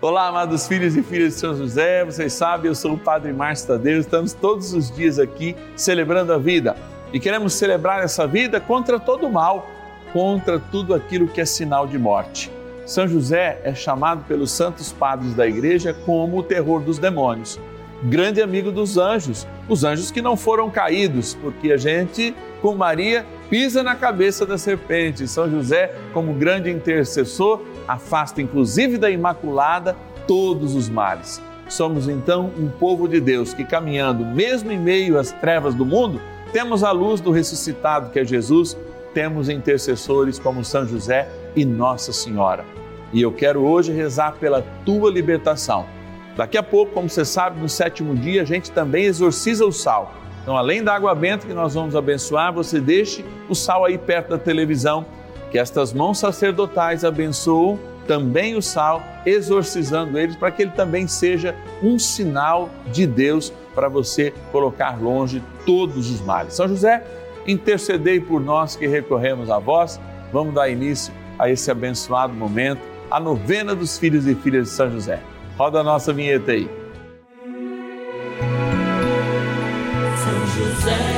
Olá, amados filhos e filhas de São José, vocês sabem, eu sou o Padre Márcio Tadeu, estamos todos os dias aqui celebrando a vida e queremos celebrar essa vida contra todo o mal, contra tudo aquilo que é sinal de morte. São José é chamado pelos santos padres da igreja como o terror dos demônios, grande amigo dos anjos, os anjos que não foram caídos, porque a gente, com Maria, pisa na cabeça da serpente. São José, como grande intercessor, afasta inclusive da Imaculada todos os males. Somos então um povo de Deus que, caminhando mesmo em meio às trevas do mundo, temos a luz do ressuscitado que é Jesus, temos intercessores como São José e Nossa Senhora. E eu quero hoje rezar pela tua libertação. Daqui a pouco, como você sabe, no sétimo dia a gente também exorciza o sal. Então, além da água benta que nós vamos abençoar, você deixe o sal aí perto da televisão que estas mãos sacerdotais abençoam também o sal, exorcizando eles, para que ele também seja um sinal de Deus para você colocar longe todos os males. São José, intercedei por nós que recorremos a vós. Vamos dar início a esse abençoado momento, a novena dos filhos e filhas de São José. Roda a nossa vinheta aí. São José,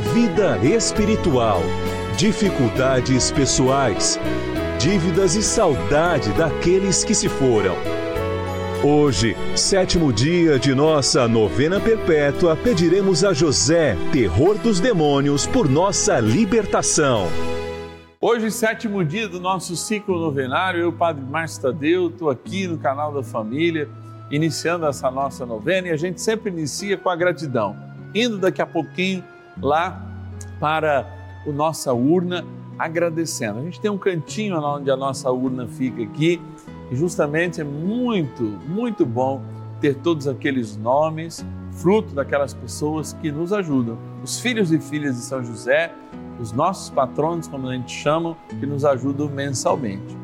vida espiritual, dificuldades pessoais, dívidas e saudade daqueles que se foram. Hoje, sétimo dia de nossa novena perpétua, pediremos a José, terror dos demônios, por nossa libertação. Hoje, sétimo dia do nosso ciclo novenário, eu, Padre Márcio Tadeu, estou aqui no canal da família, iniciando essa nossa novena e a gente sempre inicia com a gratidão, indo daqui a pouquinho lá para a nossa urna, agradecendo. A gente tem um cantinho onde a nossa urna fica aqui e justamente é muito, muito bom ter todos aqueles nomes, fruto daquelas pessoas que nos ajudam. Os filhos e filhas de São José, os nossos patronos, como a gente chama, que nos ajudam mensalmente.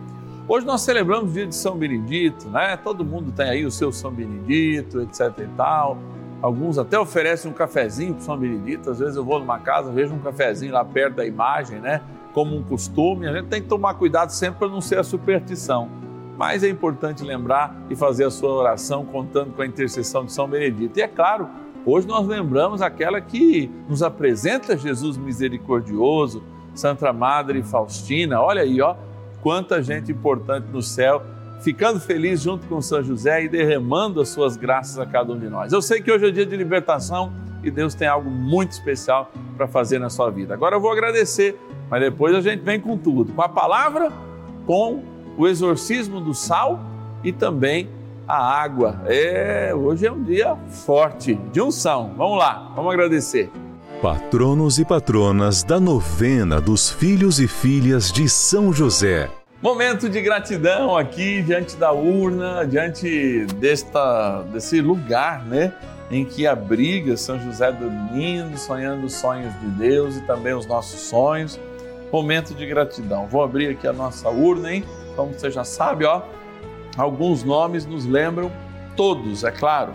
Hoje nós celebramos o dia de São Benedito, né? Todo mundo tem aí o seu São Benedito, etc e tal. Alguns até oferecem um cafezinho para São Benedito. Às vezes eu vou numa casa, vejo um cafezinho lá perto da imagem, né? Como um costume. A gente tem que tomar cuidado sempre para não ser a superstição mas é importante lembrar e fazer a sua oração contando com a intercessão de São Benedito. E é claro, hoje nós lembramos aquela que nos apresenta Jesus misericordioso, Santa Madre Faustina. Olha aí, ó, quanta gente importante no céu, ficando feliz junto com São José e derramando as suas graças a cada um de nós. Eu sei que hoje é dia de libertação e Deus tem algo muito especial para fazer na sua vida. Agora eu vou agradecer, mas depois a gente vem com tudo, com a palavra, com o exorcismo do sal e também a água. É, hoje é um dia forte de unção. Vamos lá, vamos agradecer. Patronos e patronas da novena dos filhos e filhas de São José. Momento de gratidão aqui diante da urna, diante desta, desse lugar, né? Em que abriga São José dormindo, sonhando os sonhos de Deus e também os nossos sonhos. Momento de gratidão. Vou abrir aqui a nossa urna, hein? como você já sabe, ó, alguns nomes nos lembram, todos, é claro.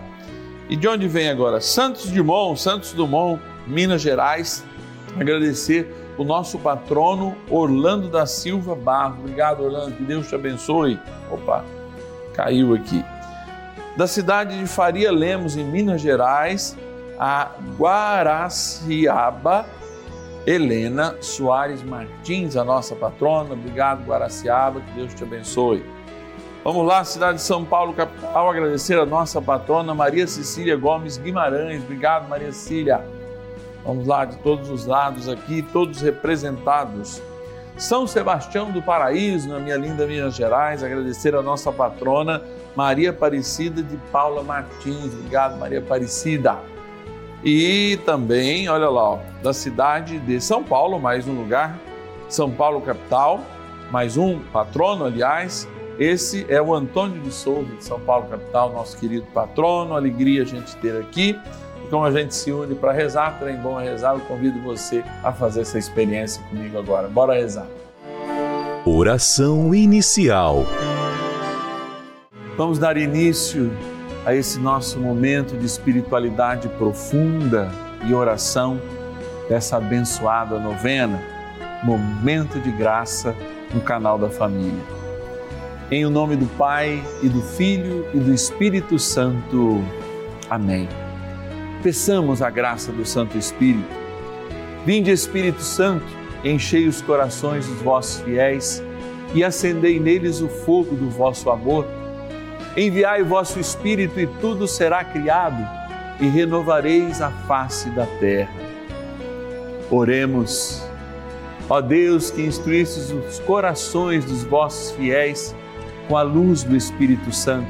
E de onde vem agora? Santos Dumont, Santos Dumont, Minas Gerais. Agradecer o nosso patrono Orlando da Silva Barro. Obrigado, Orlando, que Deus te abençoe. Opa, caiu aqui. Da cidade de Faria Lemos, em Minas Gerais, a Guaraciaba Helena Soares Martins, a nossa patrona. Obrigado, Guaraciaba, que Deus te abençoe. Vamos lá, cidade de São Paulo, capital, agradecer a nossa patrona Maria Cecília Gomes Guimarães. Obrigado, Maria Cecília. Vamos lá, de todos os lados aqui, todos representados. São Sebastião do Paraíso, na minha linda Minas Gerais, agradecer a nossa patrona Maria Aparecida de Paula Martins. Obrigado, Maria Aparecida. E também, olha lá, ó, da cidade de São Paulo, mais um lugar, São Paulo capital, mais um patrono, aliás, esse é o Antônio de Souza, de São Paulo capital, nosso querido patrono, alegria a gente ter aqui. E como a gente se une para rezar, trem bom a rezar, eu convido você a fazer essa experiência comigo agora. Bora rezar. Oração inicial. Vamos dar início a esse nosso momento de espiritualidade profunda e oração dessa abençoada novena, Momento de Graça no canal da família. Em o nome do Pai e do Filho e do Espírito Santo. Amém. Peçamos a graça do Santo Espírito. Vinde, Espírito Santo, enchei os corações dos vossos fiéis e acendei neles o fogo do vosso amor Enviai o vosso Espírito e tudo será criado, e renovareis a face da terra. Oremos. Ó Deus, que instruístes os corações dos vossos fiéis com a luz do Espírito Santo,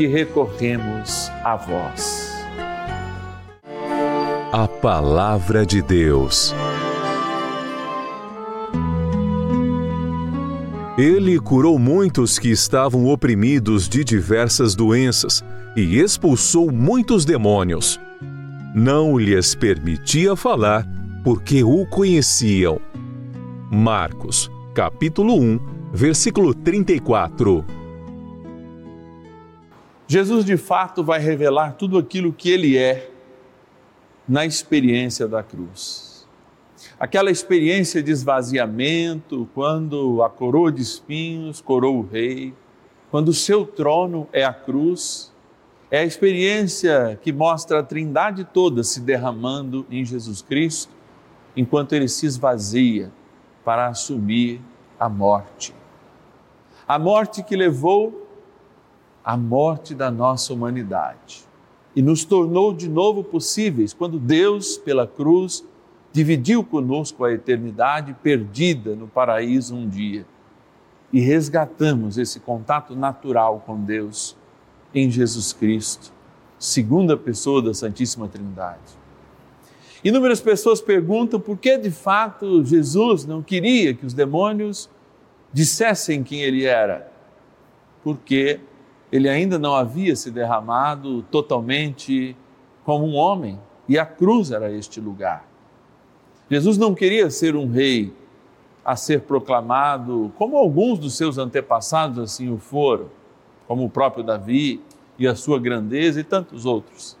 que recorremos a vós. A Palavra de Deus. Ele curou muitos que estavam oprimidos de diversas doenças e expulsou muitos demônios. Não lhes permitia falar porque o conheciam. Marcos, capítulo 1, versículo 34. Jesus de fato vai revelar tudo aquilo que ele é na experiência da cruz aquela experiência de esvaziamento, quando a coroa de espinhos coroa o rei, quando o seu trono é a cruz, é a experiência que mostra a trindade toda se derramando em Jesus Cristo, enquanto ele se esvazia para assumir a morte. A morte que levou a morte da nossa humanidade e nos tornou de novo possíveis quando Deus, pela cruz, dividiu conosco a eternidade perdida no paraíso um dia e resgatamos esse contato natural com Deus em Jesus Cristo, segunda pessoa da Santíssima Trindade. Inúmeras pessoas perguntam por que de fato Jesus não queria que os demônios dissessem quem ele era. Porque ele ainda não havia se derramado totalmente como um homem e a cruz era este lugar. Jesus não queria ser um rei a ser proclamado, como alguns dos seus antepassados assim o foram, como o próprio Davi e a sua grandeza e tantos outros.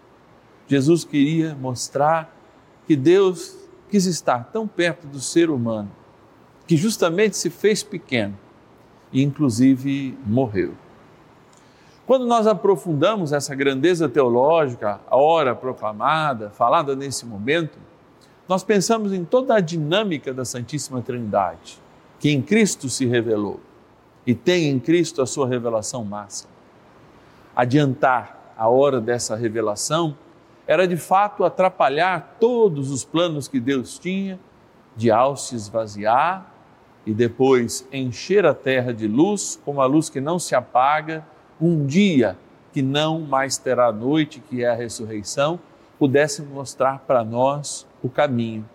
Jesus queria mostrar que Deus quis estar tão perto do ser humano, que justamente se fez pequeno e, inclusive, morreu. Quando nós aprofundamos essa grandeza teológica, a hora proclamada, falada nesse momento, nós pensamos em toda a dinâmica da Santíssima Trindade, que em Cristo se revelou e tem em Cristo a sua revelação máxima. Adiantar a hora dessa revelação era de fato atrapalhar todos os planos que Deus tinha de ao se esvaziar e depois encher a terra de luz, como a luz que não se apaga, um dia que não mais terá noite, que é a ressurreição, pudesse mostrar para nós o caminho,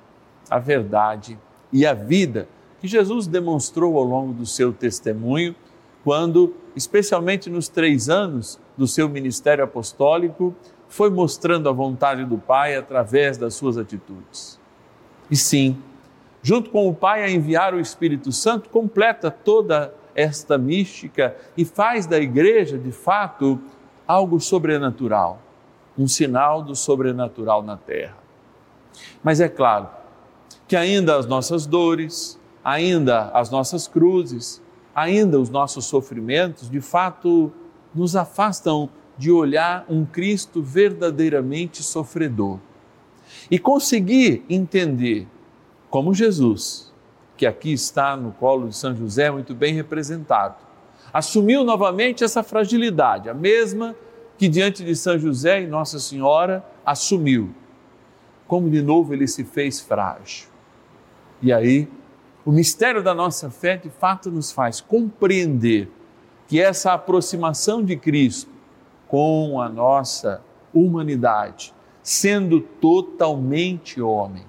a verdade e a vida que Jesus demonstrou ao longo do seu testemunho, quando, especialmente nos três anos do seu ministério apostólico, foi mostrando a vontade do Pai através das suas atitudes. E sim, junto com o Pai a enviar o Espírito Santo, completa toda esta mística e faz da igreja, de fato, algo sobrenatural, um sinal do sobrenatural na terra. Mas é claro que ainda as nossas dores, ainda as nossas cruzes, ainda os nossos sofrimentos, de fato, nos afastam de olhar um Cristo verdadeiramente sofredor e conseguir entender como Jesus, que aqui está no colo de São José, muito bem representado, assumiu novamente essa fragilidade, a mesma que diante de São José e Nossa Senhora assumiu. Como de novo ele se fez frágil. E aí, o mistério da nossa fé de fato nos faz compreender que essa aproximação de Cristo com a nossa humanidade, sendo totalmente homem,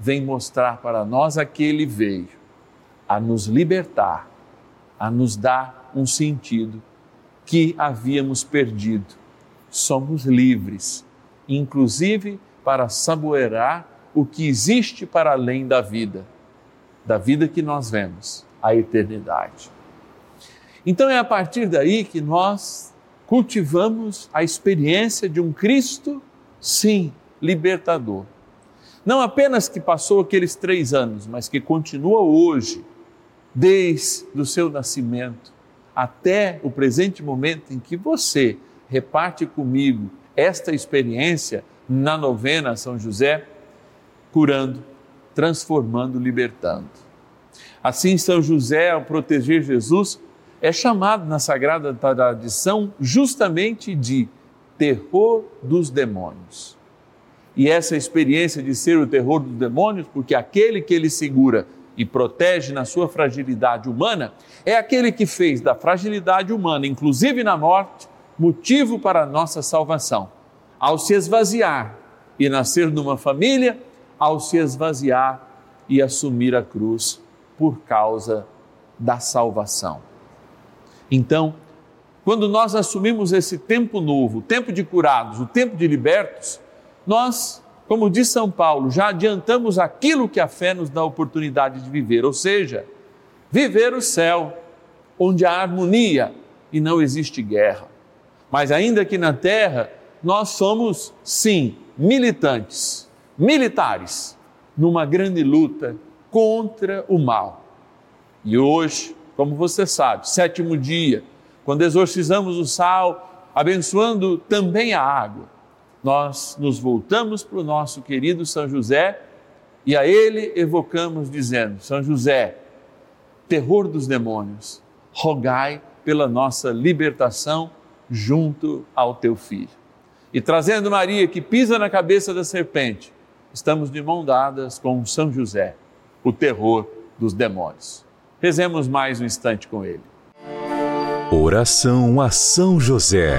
vem mostrar para nós a que ele veio, a nos libertar, a nos dar um sentido que havíamos perdido. Somos livres, inclusive para saborear o que existe para além da vida, da vida que nós vemos, a eternidade. Então é a partir daí que nós cultivamos a experiência de um Cristo, sim, libertador. Não apenas que passou aqueles três anos, mas que continua hoje, desde o seu nascimento até o presente momento em que você reparte comigo esta experiência na novena São José, curando, transformando, libertando. Assim, São José, ao proteger Jesus, é chamado na Sagrada Tradição justamente de terror dos demônios. E essa experiência de ser o terror dos demônios, porque aquele que ele segura e protege na sua fragilidade humana, é aquele que fez da fragilidade humana, inclusive na morte, motivo para a nossa salvação. Ao se esvaziar e nascer numa família, ao se esvaziar e assumir a cruz por causa da salvação. Então, quando nós assumimos esse tempo novo, o tempo de curados, o tempo de libertos, nós, como diz São Paulo, já adiantamos aquilo que a fé nos dá a oportunidade de viver, ou seja, viver o céu, onde há harmonia e não existe guerra. Mas ainda que na terra, nós somos, sim, militantes, militares, numa grande luta contra o mal. E hoje, como você sabe, sétimo dia, quando exorcizamos o sal, abençoando também a água, nós nos voltamos para o nosso querido São José e a ele evocamos dizendo: São José, terror dos demônios, rogai pela nossa libertação junto ao teu filho. E trazendo Maria que pisa na cabeça da serpente, estamos de mão dadas com São José, o terror dos demônios. Rezemos mais um instante com ele. Oração a São José.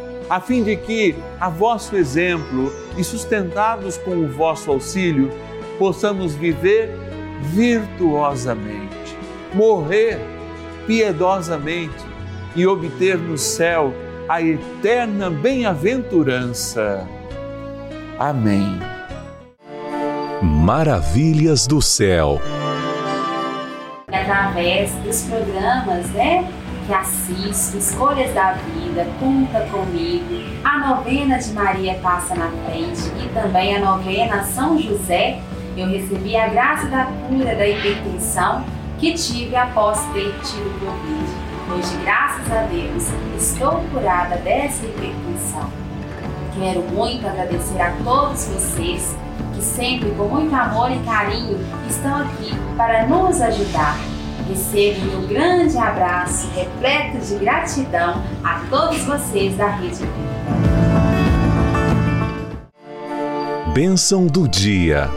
a fim de que, a vosso exemplo e sustentados com o vosso auxílio, possamos viver virtuosamente, morrer piedosamente e obter no céu a eterna bem-aventurança. Amém. Maravilhas do céu. Através dos programas, né? Que assisto, Escolhas da Vida, Conta Comigo, a novena de Maria Passa na Frente e também a novena São José, eu recebi a graça da cura da hipertensão que tive após ter tido Covid. Hoje, graças a Deus, estou curada dessa hipertensão. Quero muito agradecer a todos vocês que sempre com muito amor e carinho estão aqui para nos ajudar. Recebo um grande abraço repleto de gratidão a todos vocês da Rede Vida. Bênção do dia.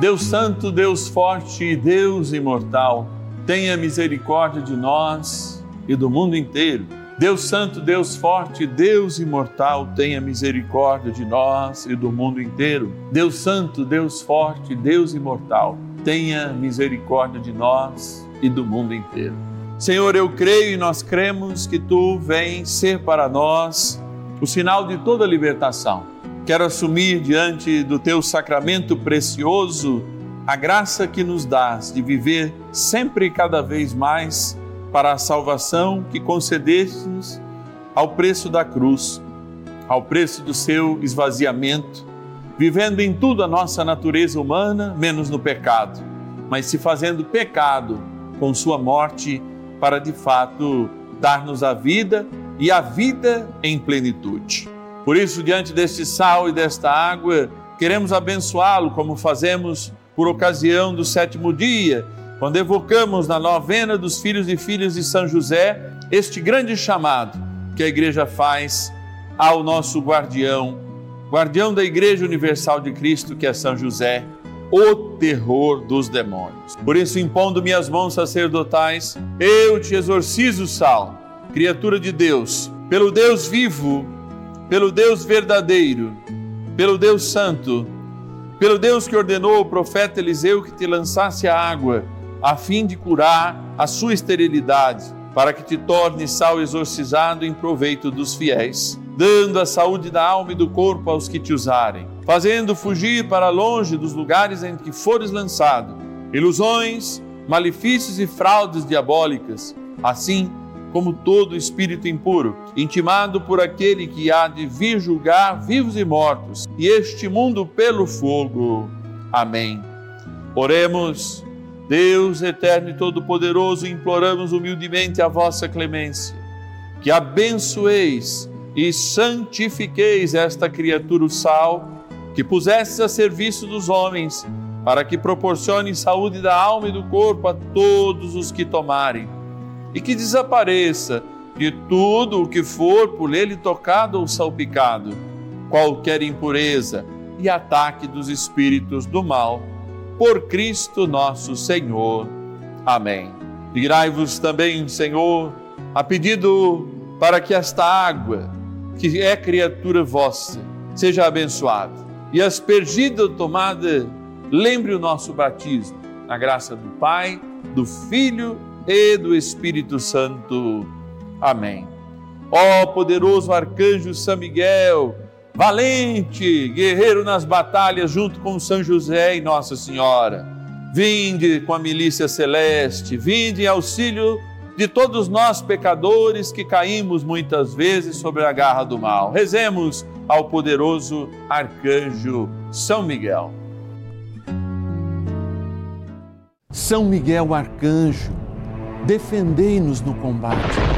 Deus Santo, Deus Forte e Deus Imortal, tenha misericórdia de nós e do mundo inteiro. Deus Santo, Deus Forte, Deus Imortal, tenha misericórdia de nós e do mundo inteiro. Deus Santo, Deus Forte, Deus Imortal, tenha misericórdia de nós e do mundo inteiro. Senhor, eu creio e nós cremos que tu vens ser para nós o sinal de toda libertação. Quero assumir diante do teu sacramento precioso a graça que nos dás de viver sempre e cada vez mais para a salvação que concedeste-nos ao preço da cruz, ao preço do seu esvaziamento, vivendo em tudo a nossa natureza humana, menos no pecado, mas se fazendo pecado com sua morte para de fato dar-nos a vida e a vida em plenitude. Por isso, diante deste sal e desta água, queremos abençoá-lo como fazemos por ocasião do sétimo dia quando evocamos na novena dos filhos e filhas de São José este grande chamado que a igreja faz ao nosso guardião, guardião da Igreja Universal de Cristo, que é São José, o terror dos demônios. Por isso, impondo minhas mãos sacerdotais, eu te exorcizo, Sal, criatura de Deus, pelo Deus vivo, pelo Deus verdadeiro, pelo Deus santo, pelo Deus que ordenou o profeta Eliseu que te lançasse a água a fim de curar a sua esterilidade, para que te torne sal exorcizado em proveito dos fiéis, dando a saúde da alma e do corpo aos que te usarem, fazendo fugir para longe dos lugares em que fores lançado ilusões, malefícios e fraudes diabólicas, assim como todo espírito impuro, intimado por aquele que há de vir julgar vivos e mortos, e este mundo pelo fogo. Amém. Oremos. Deus eterno e todo-poderoso, imploramos humildemente a vossa clemência, que abençoeis e santifiqueis esta criatura o sal, que pusestes a serviço dos homens, para que proporcione saúde da alma e do corpo a todos os que tomarem, e que desapareça de tudo o que for por ele tocado ou salpicado, qualquer impureza e ataque dos espíritos do mal por Cristo nosso Senhor. Amém. Digrai-vos também, Senhor, a pedido para que esta água, que é criatura vossa, seja abençoada. e aspergida tomada, lembre o nosso batismo. Na graça do Pai, do Filho e do Espírito Santo. Amém. Ó poderoso arcanjo São Miguel, valente, guerreiro nas batalhas junto com São José e Nossa Senhora. Vinde com a milícia celeste, vinde em auxílio de todos nós pecadores que caímos muitas vezes sobre a garra do mal. Rezemos ao poderoso arcanjo São Miguel. São Miguel arcanjo, defendei-nos no combate.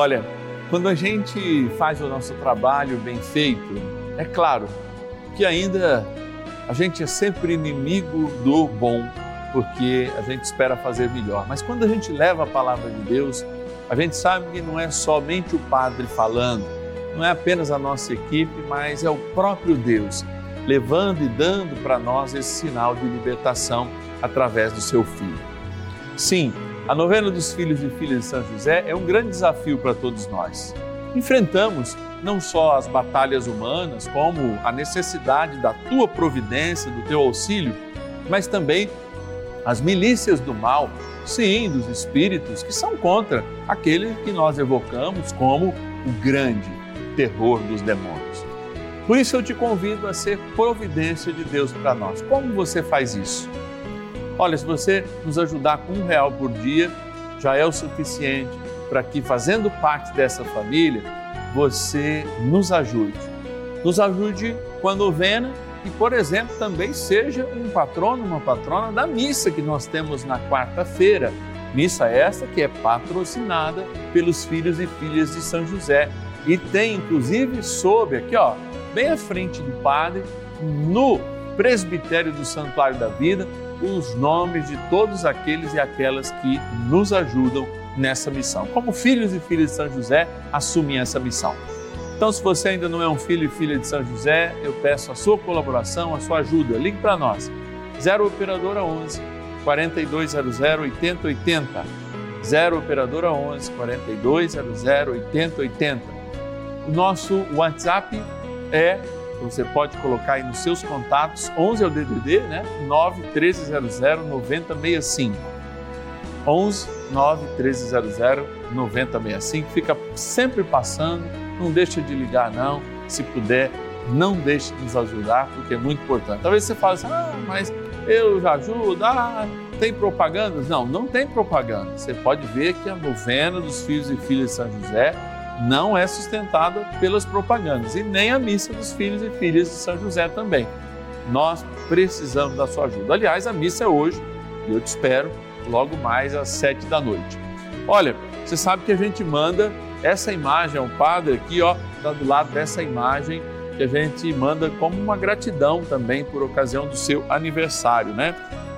Olha, quando a gente faz o nosso trabalho bem feito, é claro que ainda a gente é sempre inimigo do bom, porque a gente espera fazer melhor. Mas quando a gente leva a palavra de Deus, a gente sabe que não é somente o padre falando, não é apenas a nossa equipe, mas é o próprio Deus levando e dando para nós esse sinal de libertação através do seu filho. Sim, a novena dos filhos e filhas de São José é um grande desafio para todos nós. Enfrentamos não só as batalhas humanas, como a necessidade da tua providência, do teu auxílio, mas também as milícias do mal, sim, dos espíritos que são contra aquele que nós evocamos como o grande terror dos demônios. Por isso eu te convido a ser providência de Deus para nós. Como você faz isso? Olha, se você nos ajudar com um real por dia, já é o suficiente para que, fazendo parte dessa família, você nos ajude. Nos ajude com a novena e, por exemplo, também seja um patrono, uma patrona da missa que nós temos na quarta-feira. Missa essa que é patrocinada pelos filhos e filhas de São José. E tem, inclusive, sob aqui, ó, bem à frente do padre, no presbitério do Santuário da Vida, os nomes de todos aqueles e aquelas que nos ajudam nessa missão. Como filhos e filhas de São José, assumem essa missão. Então, se você ainda não é um filho e filha de São José, eu peço a sua colaboração, a sua ajuda. Ligue para nós. 0 Operadora 11 4200 8080. 0 Operadora 11 4200 8080. O nosso WhatsApp é, você pode colocar aí nos seus contatos, 11 é o DDD, né? 9 1300 9065. 11 9 1300 9065. Fica sempre passando, não deixa de ligar não. Se puder, não deixe de nos ajudar, porque é muito importante. Talvez você fale assim, ah, mas eu já ajudo, ah, tem propagandas? Não, não tem propaganda. Você pode ver que a novena dos filhos e filhas de São José não é sustentada pelas propagandas e nem a missa dos filhos e filhas de São José também. Nós precisamos da sua ajuda. Aliás, a missa é hoje e eu te espero logo mais às sete da noite. Olha, você sabe que a gente manda essa imagem ao padre aqui, ó, está do lado dessa imagem que a gente manda como uma gratidão também por ocasião do seu aniversário, né?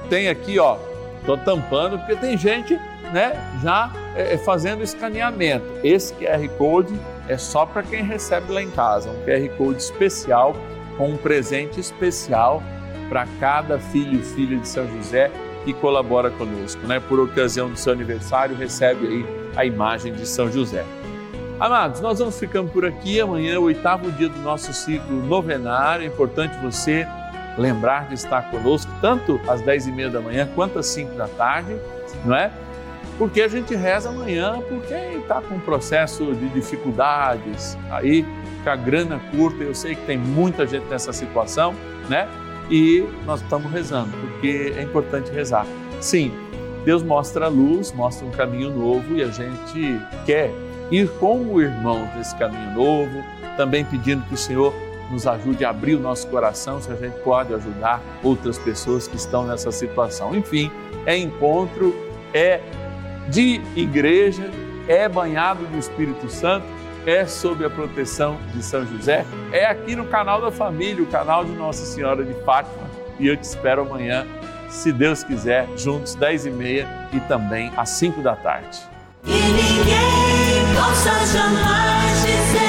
Tem aqui, ó, tô tampando porque tem gente né, já é, é, fazendo escaneamento. Esse QR Code é só para quem recebe lá em casa, um QR Code especial com um presente especial para cada filho e filha de São José que colabora conosco, né? Por ocasião do seu aniversário, recebe aí a imagem de São José. Amados, nós vamos ficando por aqui. Amanhã é o oitavo dia do nosso ciclo novenário. É importante você lembrar de estar conosco, tanto às dez e meia da manhã quanto às cinco da tarde, não é? Porque a gente reza amanhã por quem está com um processo de dificuldades, aí com a grana curta, eu sei que tem muita gente nessa situação, né? E nós estamos rezando, porque é importante rezar. Sim, Deus mostra a luz, mostra um caminho novo e a gente quer ir com o irmão desse caminho novo, também pedindo que o Senhor nos ajude a abrir o nosso coração, se a gente pode ajudar outras pessoas que estão nessa situação. Enfim, é encontro, é de igreja, é banhado do Espírito Santo, é sob a proteção de São José, é aqui no canal da família, o canal de Nossa Senhora de Fátima. E eu te espero amanhã, se Deus quiser, juntos 10 e meia e também às 5 da tarde. Ninguém possa jamais dizer